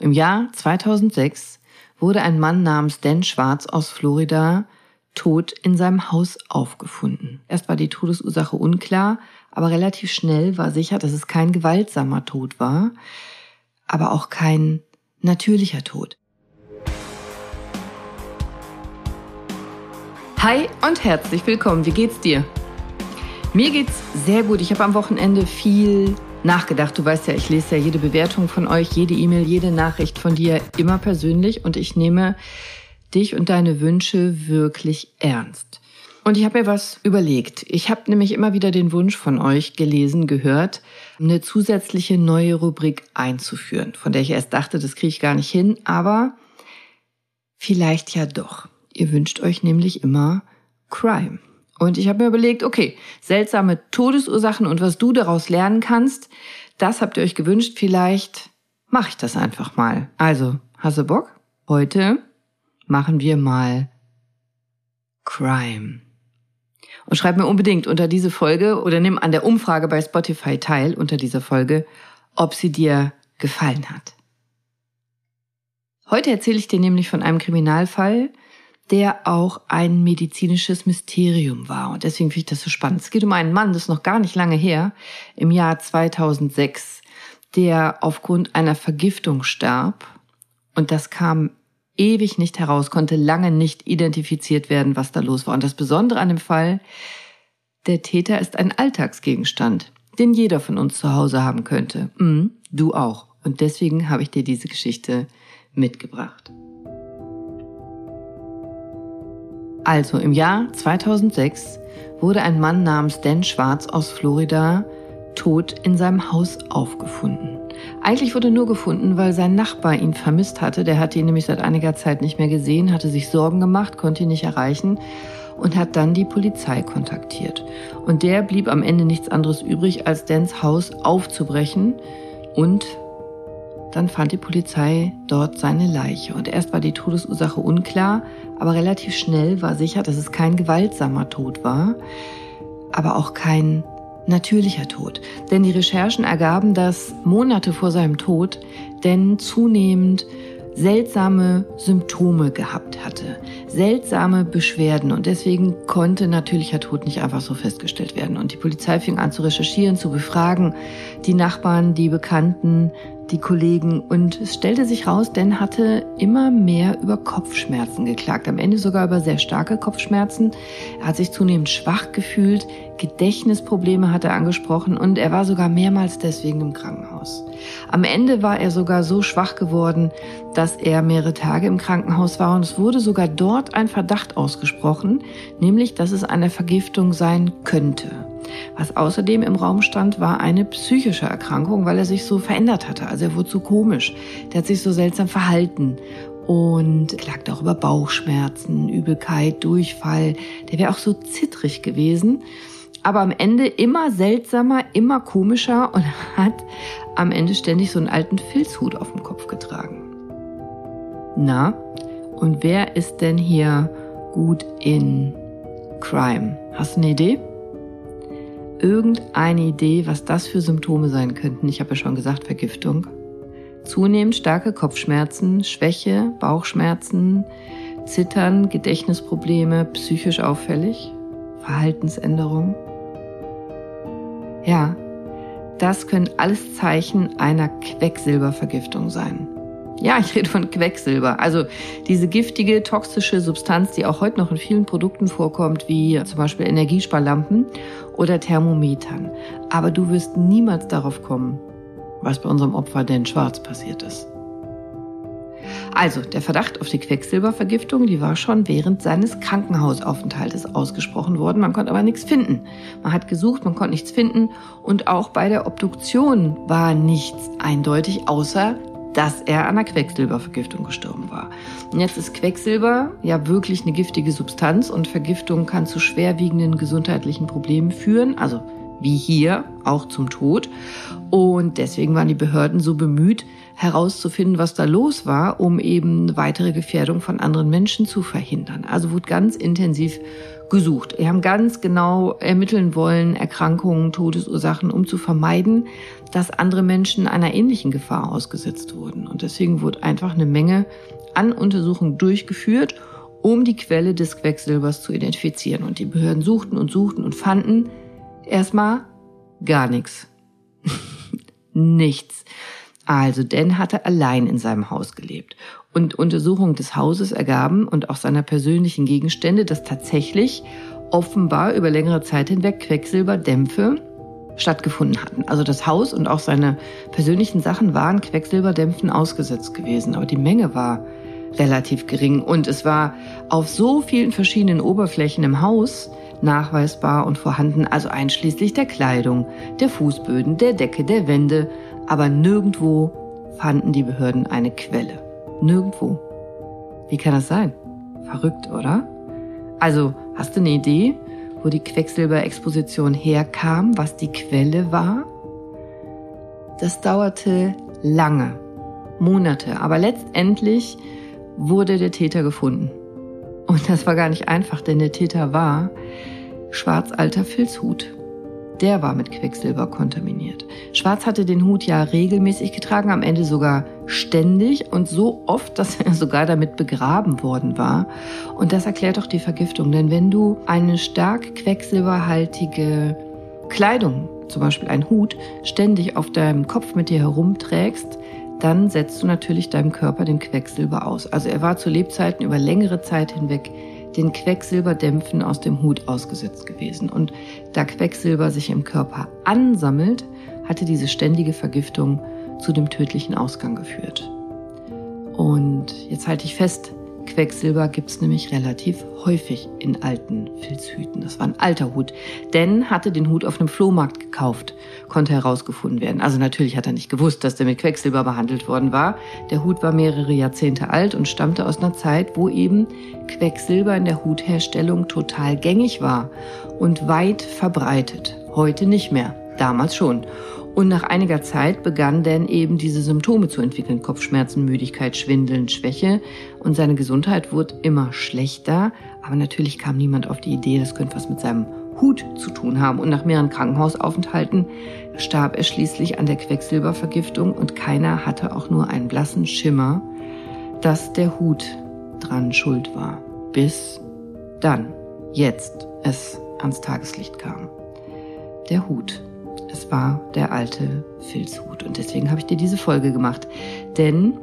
Im Jahr 2006 wurde ein Mann namens Dan Schwarz aus Florida tot in seinem Haus aufgefunden. Erst war die Todesursache unklar, aber relativ schnell war sicher, dass es kein gewaltsamer Tod war, aber auch kein natürlicher Tod. Hi und herzlich willkommen. Wie geht's dir? Mir geht's sehr gut. Ich habe am Wochenende viel nachgedacht. Du weißt ja, ich lese ja jede Bewertung von euch, jede E-Mail, jede Nachricht von dir immer persönlich und ich nehme dich und deine Wünsche wirklich ernst. Und ich habe mir was überlegt. Ich habe nämlich immer wieder den Wunsch von euch gelesen, gehört, eine zusätzliche neue Rubrik einzuführen, von der ich erst dachte, das kriege ich gar nicht hin, aber vielleicht ja doch. Ihr wünscht euch nämlich immer Crime. Und ich habe mir überlegt, okay, seltsame Todesursachen und was du daraus lernen kannst, das habt ihr euch gewünscht. Vielleicht mache ich das einfach mal. Also, hast du Bock? Heute machen wir mal Crime. Und schreib mir unbedingt unter diese Folge oder nimm an der Umfrage bei Spotify teil unter dieser Folge, ob sie dir gefallen hat. Heute erzähle ich dir nämlich von einem Kriminalfall, der auch ein medizinisches Mysterium war. Und deswegen finde ich das so spannend. Es geht um einen Mann, das ist noch gar nicht lange her, im Jahr 2006, der aufgrund einer Vergiftung starb. Und das kam ewig nicht heraus, konnte lange nicht identifiziert werden, was da los war. Und das Besondere an dem Fall, der Täter ist ein Alltagsgegenstand, den jeder von uns zu Hause haben könnte. Mhm, du auch. Und deswegen habe ich dir diese Geschichte mitgebracht. Also im Jahr 2006 wurde ein Mann namens Dan Schwarz aus Florida tot in seinem Haus aufgefunden. Eigentlich wurde nur gefunden, weil sein Nachbar ihn vermisst hatte. Der hatte ihn nämlich seit einiger Zeit nicht mehr gesehen, hatte sich Sorgen gemacht, konnte ihn nicht erreichen und hat dann die Polizei kontaktiert. Und der blieb am Ende nichts anderes übrig, als Dans Haus aufzubrechen und dann fand die Polizei dort seine Leiche. Und erst war die Todesursache unklar, aber relativ schnell war sicher, dass es kein gewaltsamer Tod war, aber auch kein natürlicher Tod. Denn die Recherchen ergaben, dass Monate vor seinem Tod denn zunehmend seltsame Symptome gehabt hatte, seltsame Beschwerden und deswegen konnte natürlicher Tod nicht einfach so festgestellt werden. Und die Polizei fing an zu recherchieren, zu befragen, die Nachbarn, die Bekannten, die Kollegen und es stellte sich raus, Dan hatte immer mehr über Kopfschmerzen geklagt, am Ende sogar über sehr starke Kopfschmerzen. Er hat sich zunehmend schwach gefühlt, Gedächtnisprobleme hat er angesprochen und er war sogar mehrmals deswegen im Krankenhaus. Am Ende war er sogar so schwach geworden, dass er mehrere Tage im Krankenhaus war und es wurde sogar dort ein Verdacht ausgesprochen, nämlich dass es eine Vergiftung sein könnte. Was außerdem im Raum stand, war eine psychische Erkrankung, weil er sich so verändert hatte. Also er wurde so komisch. Der hat sich so seltsam verhalten und klagte auch über Bauchschmerzen, Übelkeit, Durchfall. Der wäre auch so zittrig gewesen. Aber am Ende immer seltsamer, immer komischer und hat am Ende ständig so einen alten Filzhut auf dem Kopf getragen. Na, und wer ist denn hier gut in Crime? Hast du eine Idee? irgendeine Idee, was das für Symptome sein könnten? Ich habe ja schon gesagt, Vergiftung. Zunehmend starke Kopfschmerzen, Schwäche, Bauchschmerzen, Zittern, Gedächtnisprobleme, psychisch auffällig, Verhaltensänderung. Ja, das können alles Zeichen einer Quecksilbervergiftung sein. Ja, ich rede von Quecksilber. Also diese giftige, toxische Substanz, die auch heute noch in vielen Produkten vorkommt, wie zum Beispiel Energiesparlampen oder Thermometern. Aber du wirst niemals darauf kommen, was bei unserem Opfer denn schwarz passiert ist. Also, der Verdacht auf die Quecksilbervergiftung, die war schon während seines Krankenhausaufenthaltes ausgesprochen worden. Man konnte aber nichts finden. Man hat gesucht, man konnte nichts finden. Und auch bei der Obduktion war nichts eindeutig, außer dass er an einer Quecksilbervergiftung gestorben war. Und jetzt ist Quecksilber ja wirklich eine giftige Substanz und Vergiftung kann zu schwerwiegenden gesundheitlichen Problemen führen, also wie hier auch zum Tod. Und deswegen waren die Behörden so bemüht, herauszufinden, was da los war, um eben weitere Gefährdung von anderen Menschen zu verhindern. Also wurde ganz intensiv gesucht. Die haben ganz genau ermitteln wollen, Erkrankungen, Todesursachen, um zu vermeiden, dass andere Menschen einer ähnlichen Gefahr ausgesetzt wurden. Und deswegen wurde einfach eine Menge an Untersuchungen durchgeführt, um die Quelle des Quecksilbers zu identifizieren. Und die Behörden suchten und suchten und fanden erstmal gar nichts. nichts. Also, Dan hatte allein in seinem Haus gelebt. Und Untersuchungen des Hauses ergaben und auch seiner persönlichen Gegenstände, dass tatsächlich offenbar über längere Zeit hinweg Quecksilberdämpfe stattgefunden hatten. Also das Haus und auch seine persönlichen Sachen waren Quecksilberdämpfen ausgesetzt gewesen. Aber die Menge war relativ gering und es war auf so vielen verschiedenen Oberflächen im Haus nachweisbar und vorhanden, also einschließlich der Kleidung, der Fußböden, der Decke, der Wände, aber nirgendwo fanden die Behörden eine Quelle. Nirgendwo. Wie kann das sein? Verrückt, oder? Also, hast du eine Idee, wo die Quecksilberexposition herkam, was die Quelle war? Das dauerte lange, Monate, aber letztendlich wurde der Täter gefunden. Und das war gar nicht einfach, denn der Täter war schwarzalter Filzhut der war mit Quecksilber kontaminiert. Schwarz hatte den Hut ja regelmäßig getragen, am Ende sogar ständig und so oft, dass er sogar damit begraben worden war. Und das erklärt auch die Vergiftung, denn wenn du eine stark quecksilberhaltige Kleidung, zum Beispiel ein Hut, ständig auf deinem Kopf mit dir herumträgst, dann setzt du natürlich deinem Körper den Quecksilber aus. Also er war zu Lebzeiten über längere Zeit hinweg den Quecksilberdämpfen aus dem Hut ausgesetzt gewesen. Und da Quecksilber sich im Körper ansammelt, hatte diese ständige Vergiftung zu dem tödlichen Ausgang geführt. Und jetzt halte ich fest, Quecksilber gibt's nämlich relativ häufig in alten Filzhüten. Das war ein alter Hut. Denn hatte den Hut auf einem Flohmarkt gekauft, konnte herausgefunden werden. Also natürlich hat er nicht gewusst, dass der mit Quecksilber behandelt worden war. Der Hut war mehrere Jahrzehnte alt und stammte aus einer Zeit, wo eben Quecksilber in der Hutherstellung total gängig war und weit verbreitet. Heute nicht mehr, damals schon. Und nach einiger Zeit begann Dan eben diese Symptome zu entwickeln. Kopfschmerzen, Müdigkeit, Schwindeln, Schwäche. Und seine Gesundheit wurde immer schlechter. Aber natürlich kam niemand auf die Idee, das könnte was mit seinem Hut zu tun haben. Und nach mehreren Krankenhausaufenthalten starb er schließlich an der Quecksilbervergiftung und keiner hatte auch nur einen blassen Schimmer, dass der Hut dran schuld war. Bis dann, jetzt, es ans Tageslicht kam. Der Hut. Es war der alte Filzhut. Und deswegen habe ich dir diese Folge gemacht. Denn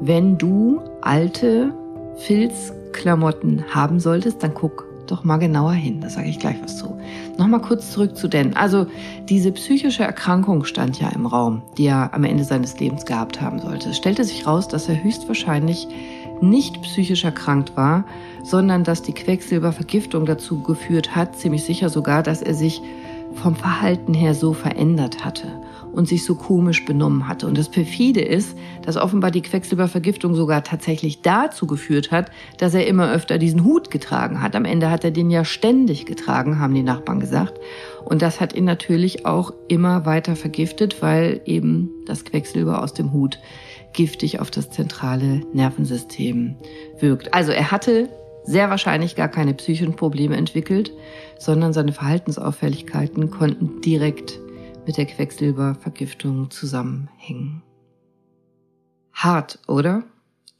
wenn du alte Filzklamotten haben solltest, dann guck doch mal genauer hin. Da sage ich gleich was zu. Nochmal kurz zurück zu Dan. Also diese psychische Erkrankung stand ja im Raum, die er am Ende seines Lebens gehabt haben sollte. Es stellte sich raus, dass er höchstwahrscheinlich nicht psychisch erkrankt war, sondern dass die Quecksilbervergiftung dazu geführt hat, ziemlich sicher sogar, dass er sich vom Verhalten her so verändert hatte und sich so komisch benommen hatte. Und das perfide ist, dass offenbar die Quecksilbervergiftung sogar tatsächlich dazu geführt hat, dass er immer öfter diesen Hut getragen hat. Am Ende hat er den ja ständig getragen, haben die Nachbarn gesagt. Und das hat ihn natürlich auch immer weiter vergiftet, weil eben das Quecksilber aus dem Hut giftig auf das zentrale Nervensystem wirkt. Also er hatte sehr wahrscheinlich gar keine psychischen Probleme entwickelt, sondern seine Verhaltensauffälligkeiten konnten direkt mit der Quecksilbervergiftung zusammenhängen. Hart, oder?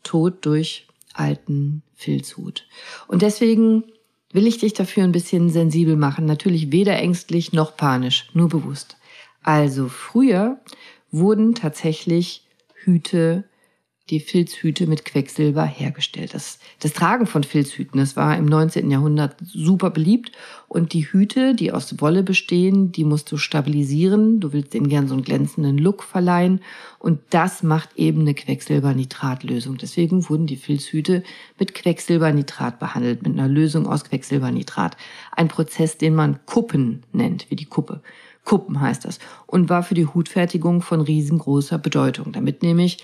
Tod durch alten Filzhut. Und deswegen will ich dich dafür ein bisschen sensibel machen. Natürlich weder ängstlich noch panisch, nur bewusst. Also früher wurden tatsächlich Hüte die Filzhüte mit Quecksilber hergestellt. Das, das Tragen von Filzhüten, das war im 19. Jahrhundert super beliebt. Und die Hüte, die aus Wolle bestehen, die musst du stabilisieren. Du willst denen gern so einen glänzenden Look verleihen. Und das macht eben eine Quecksilbernitratlösung. Deswegen wurden die Filzhüte mit Quecksilbernitrat behandelt, mit einer Lösung aus Quecksilbernitrat. Ein Prozess, den man Kuppen nennt, wie die Kuppe. Kuppen heißt das. Und war für die Hutfertigung von riesengroßer Bedeutung. Damit nämlich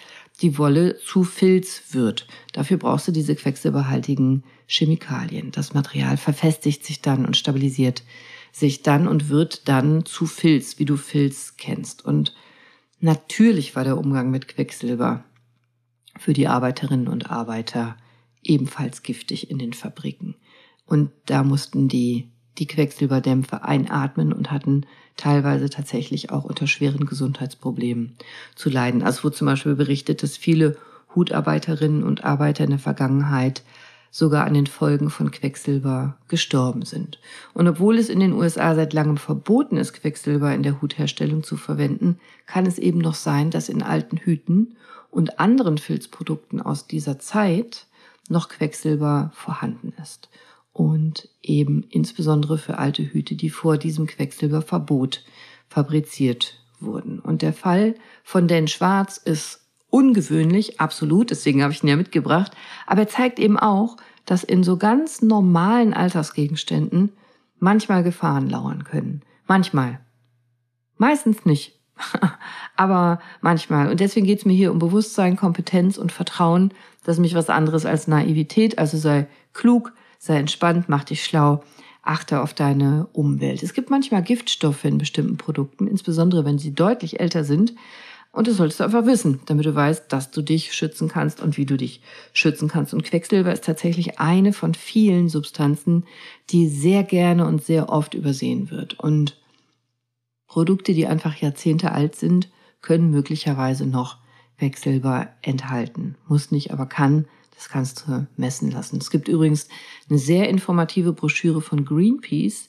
die Wolle zu Filz wird. Dafür brauchst du diese quecksilberhaltigen Chemikalien. Das Material verfestigt sich dann und stabilisiert sich dann und wird dann zu Filz, wie du Filz kennst. Und natürlich war der Umgang mit Quecksilber für die Arbeiterinnen und Arbeiter ebenfalls giftig in den Fabriken. Und da mussten die die Quecksilberdämpfe einatmen und hatten teilweise tatsächlich auch unter schweren Gesundheitsproblemen zu leiden. Also wurde zum Beispiel berichtet, dass viele Hutarbeiterinnen und Arbeiter in der Vergangenheit sogar an den Folgen von Quecksilber gestorben sind. Und obwohl es in den USA seit langem verboten ist, Quecksilber in der Hutherstellung zu verwenden, kann es eben noch sein, dass in alten Hüten und anderen Filzprodukten aus dieser Zeit noch Quecksilber vorhanden ist und eben insbesondere für alte Hüte, die vor diesem Quecksilberverbot fabriziert wurden. Und der Fall von Dan Schwarz ist ungewöhnlich, absolut, deswegen habe ich ihn ja mitgebracht, aber er zeigt eben auch, dass in so ganz normalen Alltagsgegenständen manchmal Gefahren lauern können. Manchmal. Meistens nicht. aber manchmal. Und deswegen geht es mir hier um Bewusstsein, Kompetenz und Vertrauen. Das ist mich was anderes als Naivität. Also sei klug, sei entspannt, mach dich schlau, achte auf deine Umwelt. Es gibt manchmal Giftstoffe in bestimmten Produkten, insbesondere wenn sie deutlich älter sind. Und das solltest du einfach wissen, damit du weißt, dass du dich schützen kannst und wie du dich schützen kannst. Und Quecksilber ist tatsächlich eine von vielen Substanzen, die sehr gerne und sehr oft übersehen wird. Und Produkte, die einfach Jahrzehnte alt sind, können möglicherweise noch Quecksilber enthalten. Muss nicht, aber kann das kannst du messen lassen. Es gibt übrigens eine sehr informative Broschüre von Greenpeace,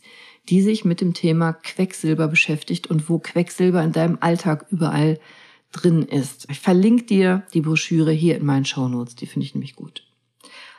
die sich mit dem Thema Quecksilber beschäftigt und wo Quecksilber in deinem Alltag überall drin ist. Ich verlinke dir die Broschüre hier in meinen Shownotes, die finde ich nämlich gut.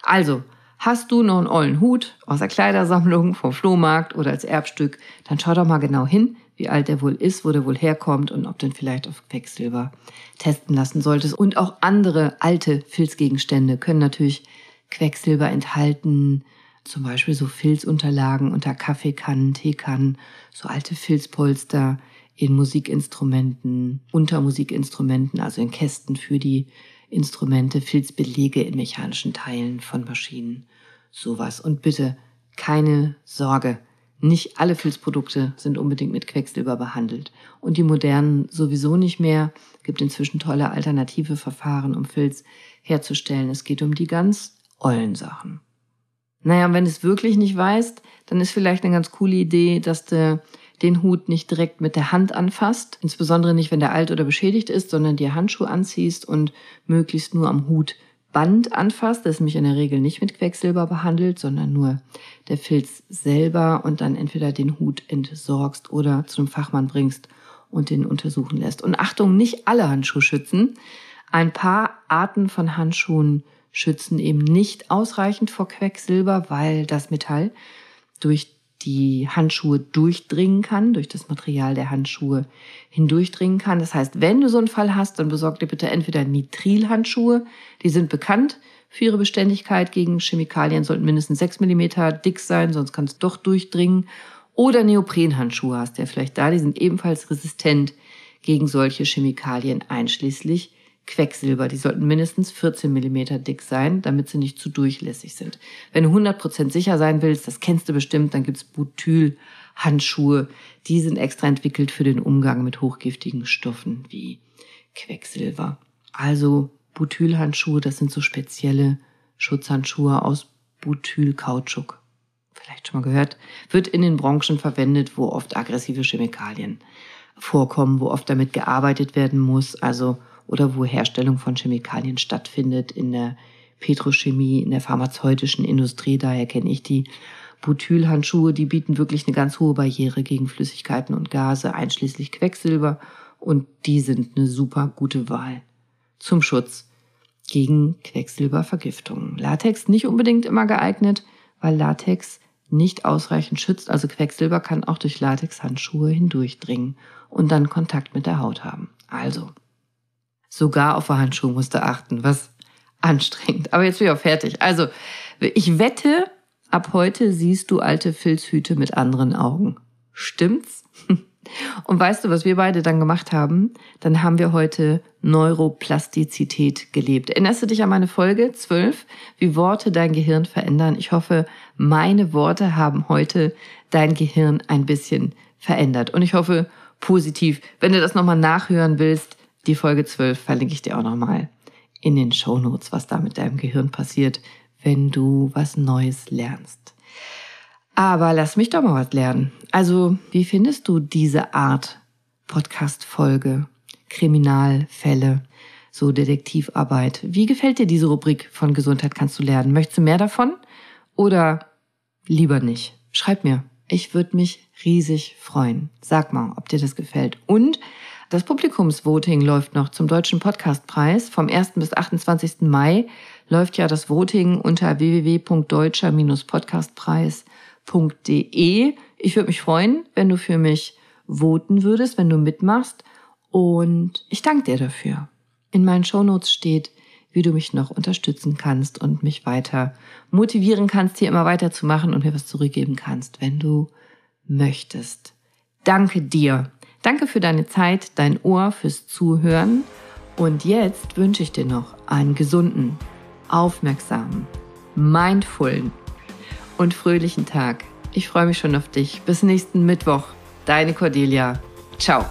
Also, hast du noch einen ollen Hut aus der Kleidersammlung, vom Flohmarkt oder als Erbstück, dann schau doch mal genau hin, wie alt er wohl ist, wo der wohl herkommt und ob du vielleicht auf Quecksilber testen lassen solltest. Und auch andere alte Filzgegenstände können natürlich Quecksilber enthalten. Zum Beispiel so Filzunterlagen unter Kaffeekannen, Teekannen, so alte Filzpolster in Musikinstrumenten, unter Musikinstrumenten, also in Kästen für die Instrumente, Filzbelege in mechanischen Teilen von Maschinen, sowas. Und bitte keine Sorge, nicht alle Filzprodukte sind unbedingt mit Quecksilber behandelt. Und die modernen sowieso nicht mehr. Gibt inzwischen tolle alternative Verfahren, um Filz herzustellen. Es geht um die ganz ollen Sachen. Naja, wenn du es wirklich nicht weißt, dann ist vielleicht eine ganz coole Idee, dass du den Hut nicht direkt mit der Hand anfasst, insbesondere nicht, wenn der alt oder beschädigt ist, sondern dir Handschuhe anziehst und möglichst nur am Hut Band anfasst, das ist nämlich in der Regel nicht mit Quecksilber behandelt, sondern nur der Filz selber und dann entweder den Hut entsorgst oder zu einem Fachmann bringst und den untersuchen lässt. Und Achtung, nicht alle Handschuhe schützen. Ein paar Arten von Handschuhen schützen eben nicht ausreichend vor Quecksilber, weil das Metall durch die Handschuhe durchdringen kann, durch das Material der Handschuhe hindurchdringen kann. Das heißt, wenn du so einen Fall hast, dann besorg dir bitte entweder Nitrilhandschuhe, die sind bekannt für ihre Beständigkeit gegen Chemikalien, sollten mindestens sechs Millimeter dick sein, sonst kann es doch durchdringen. Oder Neoprenhandschuhe hast du ja vielleicht da, die sind ebenfalls resistent gegen solche Chemikalien einschließlich Quecksilber. Die sollten mindestens 14 Millimeter dick sein, damit sie nicht zu durchlässig sind. Wenn du 100% sicher sein willst, das kennst du bestimmt, dann gibt's Butylhandschuhe. Die sind extra entwickelt für den Umgang mit hochgiftigen Stoffen wie Quecksilber. Also Butylhandschuhe, das sind so spezielle Schutzhandschuhe aus Butylkautschuk. Vielleicht schon mal gehört, wird in den Branchen verwendet, wo oft aggressive Chemikalien vorkommen, wo oft damit gearbeitet werden muss, also oder wo Herstellung von Chemikalien stattfindet in der Petrochemie, in der pharmazeutischen Industrie. Daher kenne ich die Butylhandschuhe, die bieten wirklich eine ganz hohe Barriere gegen Flüssigkeiten und Gase, einschließlich Quecksilber. Und die sind eine super gute Wahl zum Schutz gegen Quecksilbervergiftungen. Latex nicht unbedingt immer geeignet, weil Latex nicht ausreichend schützt. Also Quecksilber kann auch durch Latexhandschuhe hindurchdringen und dann Kontakt mit der Haut haben. Also Sogar auf Handschuhe musste achten. Was anstrengend. Aber jetzt bin ich auch fertig. Also, ich wette, ab heute siehst du alte Filzhüte mit anderen Augen. Stimmt's? Und weißt du, was wir beide dann gemacht haben? Dann haben wir heute Neuroplastizität gelebt. Erinnerst du dich an meine Folge 12, wie Worte dein Gehirn verändern? Ich hoffe, meine Worte haben heute dein Gehirn ein bisschen verändert. Und ich hoffe positiv. Wenn du das nochmal nachhören willst, die Folge 12 verlinke ich dir auch nochmal in den Show Notes, was da mit deinem Gehirn passiert, wenn du was Neues lernst. Aber lass mich doch mal was lernen. Also, wie findest du diese Art Podcast-Folge? Kriminalfälle, so Detektivarbeit. Wie gefällt dir diese Rubrik von Gesundheit kannst du lernen? Möchtest du mehr davon? Oder lieber nicht? Schreib mir. Ich würde mich riesig freuen. Sag mal, ob dir das gefällt. Und das Publikumsvoting läuft noch zum Deutschen Podcastpreis. Vom 1. bis 28. Mai läuft ja das Voting unter www.deutscher-podcastpreis.de. Ich würde mich freuen, wenn du für mich voten würdest, wenn du mitmachst. Und ich danke dir dafür. In meinen Shownotes steht, wie du mich noch unterstützen kannst und mich weiter motivieren kannst, hier immer weiterzumachen und mir was zurückgeben kannst, wenn du möchtest. Danke dir. Danke für deine Zeit, dein Ohr, fürs Zuhören. Und jetzt wünsche ich dir noch einen gesunden, aufmerksamen, mindfullen und fröhlichen Tag. Ich freue mich schon auf dich. Bis nächsten Mittwoch. Deine Cordelia. Ciao.